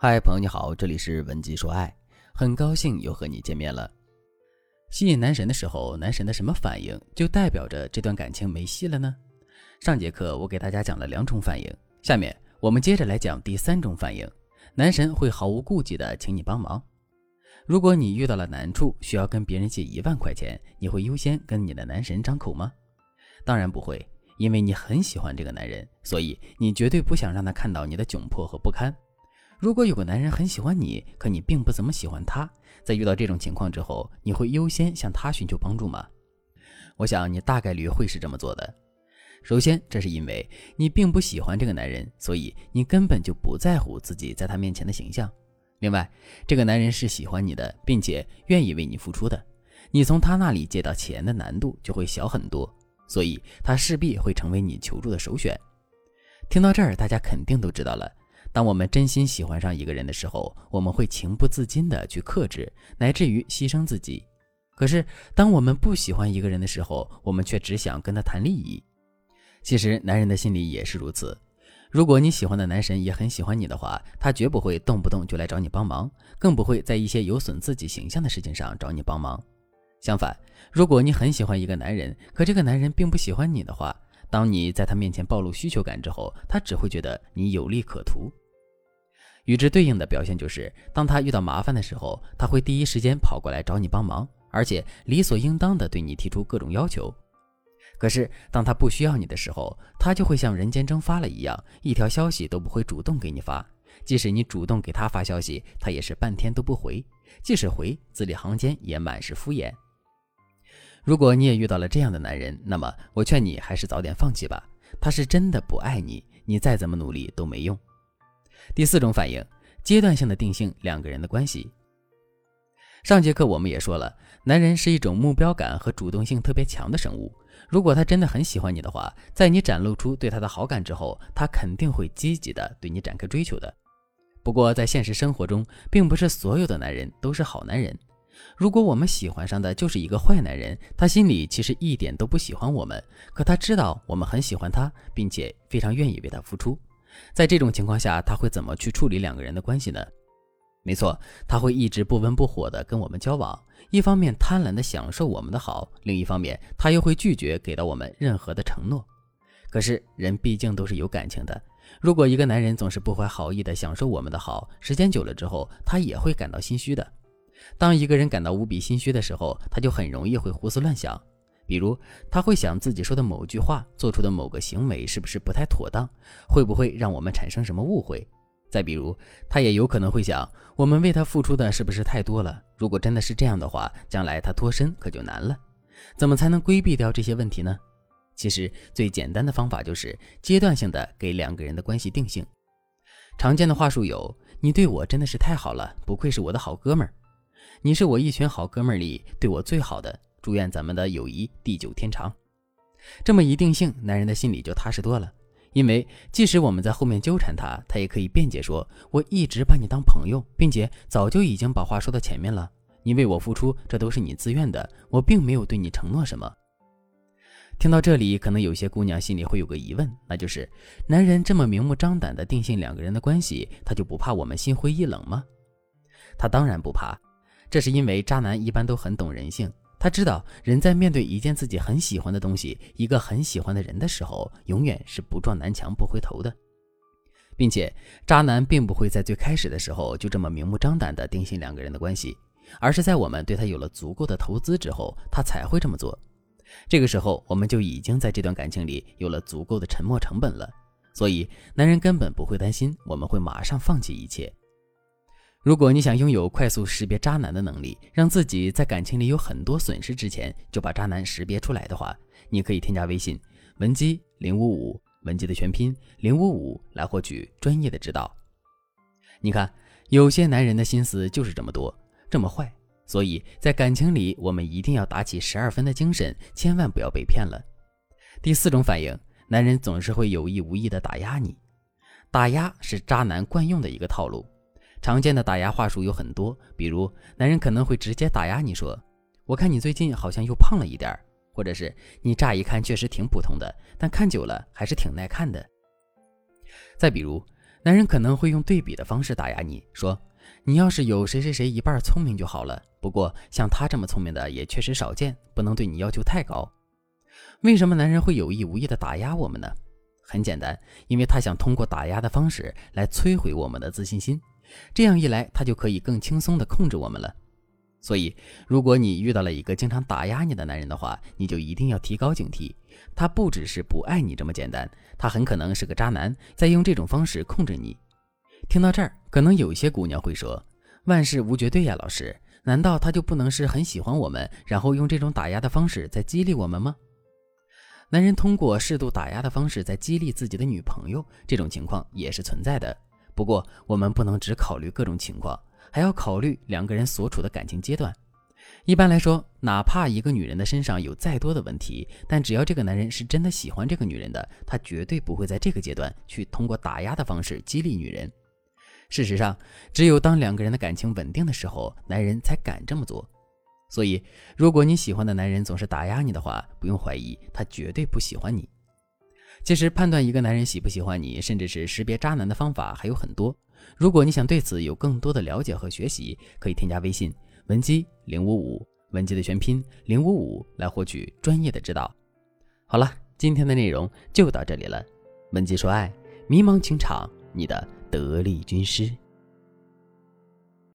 嗨，朋友你好，这里是文姬说爱，很高兴又和你见面了。吸引男神的时候，男神的什么反应就代表着这段感情没戏了呢？上节课我给大家讲了两种反应，下面我们接着来讲第三种反应。男神会毫无顾忌的请你帮忙。如果你遇到了难处，需要跟别人借一万块钱，你会优先跟你的男神张口吗？当然不会，因为你很喜欢这个男人，所以你绝对不想让他看到你的窘迫和不堪。如果有个男人很喜欢你，可你并不怎么喜欢他，在遇到这种情况之后，你会优先向他寻求帮助吗？我想你大概率会是这么做的。首先，这是因为你并不喜欢这个男人，所以你根本就不在乎自己在他面前的形象。另外，这个男人是喜欢你的，并且愿意为你付出的，你从他那里借到钱的难度就会小很多，所以他势必会成为你求助的首选。听到这儿，大家肯定都知道了。当我们真心喜欢上一个人的时候，我们会情不自禁地去克制，乃至于牺牲自己。可是，当我们不喜欢一个人的时候，我们却只想跟他谈利益。其实，男人的心里也是如此。如果你喜欢的男神也很喜欢你的话，他绝不会动不动就来找你帮忙，更不会在一些有损自己形象的事情上找你帮忙。相反，如果你很喜欢一个男人，可这个男人并不喜欢你的话，当你在他面前暴露需求感之后，他只会觉得你有利可图。与之对应的表现就是，当他遇到麻烦的时候，他会第一时间跑过来找你帮忙，而且理所应当的对你提出各种要求。可是，当他不需要你的时候，他就会像人间蒸发了一样，一条消息都不会主动给你发。即使你主动给他发消息，他也是半天都不回；即使回，字里行间也满是敷衍。如果你也遇到了这样的男人，那么我劝你还是早点放弃吧。他是真的不爱你，你再怎么努力都没用。第四种反应，阶段性的定性两个人的关系。上节课我们也说了，男人是一种目标感和主动性特别强的生物。如果他真的很喜欢你的话，在你展露出对他的好感之后，他肯定会积极的对你展开追求的。不过在现实生活中，并不是所有的男人都是好男人。如果我们喜欢上的就是一个坏男人，他心里其实一点都不喜欢我们，可他知道我们很喜欢他，并且非常愿意为他付出。在这种情况下，他会怎么去处理两个人的关系呢？没错，他会一直不温不火的跟我们交往，一方面贪婪的享受我们的好，另一方面他又会拒绝给到我们任何的承诺。可是人毕竟都是有感情的，如果一个男人总是不怀好意的享受我们的好，时间久了之后，他也会感到心虚的。当一个人感到无比心虚的时候，他就很容易会胡思乱想，比如他会想自己说的某句话、做出的某个行为是不是不太妥当，会不会让我们产生什么误会？再比如，他也有可能会想，我们为他付出的是不是太多了？如果真的是这样的话，将来他脱身可就难了。怎么才能规避掉这些问题呢？其实最简单的方法就是阶段性的给两个人的关系定性。常见的话术有：你对我真的是太好了，不愧是我的好哥们儿。你是我一群好哥们儿里对我最好的，祝愿咱们的友谊地久天长。这么一定性，男人的心里就踏实多了，因为即使我们在后面纠缠他，他也可以辩解说：“我一直把你当朋友，并且早就已经把话说到前面了。你为我付出，这都是你自愿的，我并没有对你承诺什么。”听到这里，可能有些姑娘心里会有个疑问，那就是：男人这么明目张胆的定性两个人的关系，他就不怕我们心灰意冷吗？他当然不怕。这是因为渣男一般都很懂人性，他知道人在面对一件自己很喜欢的东西、一个很喜欢的人的时候，永远是不撞南墙不回头的，并且渣男并不会在最开始的时候就这么明目张胆地定性两个人的关系，而是在我们对他有了足够的投资之后，他才会这么做。这个时候，我们就已经在这段感情里有了足够的沉没成本了，所以男人根本不会担心我们会马上放弃一切。如果你想拥有快速识别渣男的能力，让自己在感情里有很多损失之前就把渣男识别出来的话，你可以添加微信文姬零五五，文姬的全拼零五五，来获取专业的指导。你看，有些男人的心思就是这么多，这么坏，所以在感情里，我们一定要打起十二分的精神，千万不要被骗了。第四种反应，男人总是会有意无意的打压你，打压是渣男惯用的一个套路。常见的打压话术有很多，比如男人可能会直接打压你说：“我看你最近好像又胖了一点或者是你乍一看确实挺普通的，但看久了还是挺耐看的。再比如，男人可能会用对比的方式打压你，说你要是有谁谁谁一半聪明就好了。不过像他这么聪明的也确实少见，不能对你要求太高。为什么男人会有意无意的打压我们呢？很简单，因为他想通过打压的方式来摧毁我们的自信心，这样一来，他就可以更轻松地控制我们了。所以，如果你遇到了一个经常打压你的男人的话，你就一定要提高警惕。他不只是不爱你这么简单，他很可能是个渣男，在用这种方式控制你。听到这儿，可能有些姑娘会说：“万事无绝对呀，老师，难道他就不能是很喜欢我们，然后用这种打压的方式在激励我们吗？”男人通过适度打压的方式在激励自己的女朋友，这种情况也是存在的。不过，我们不能只考虑各种情况。还要考虑两个人所处的感情阶段。一般来说，哪怕一个女人的身上有再多的问题，但只要这个男人是真的喜欢这个女人的，他绝对不会在这个阶段去通过打压的方式激励女人。事实上，只有当两个人的感情稳定的时候，男人才敢这么做。所以，如果你喜欢的男人总是打压你的话，不用怀疑，他绝对不喜欢你。其实，判断一个男人喜不喜欢你，甚至是识别渣男的方法还有很多。如果你想对此有更多的了解和学习，可以添加微信文姬零五五，文姬的全拼零五五，来获取专业的指导。好了，今天的内容就到这里了。文姬说爱，迷茫情场，你的得力军师。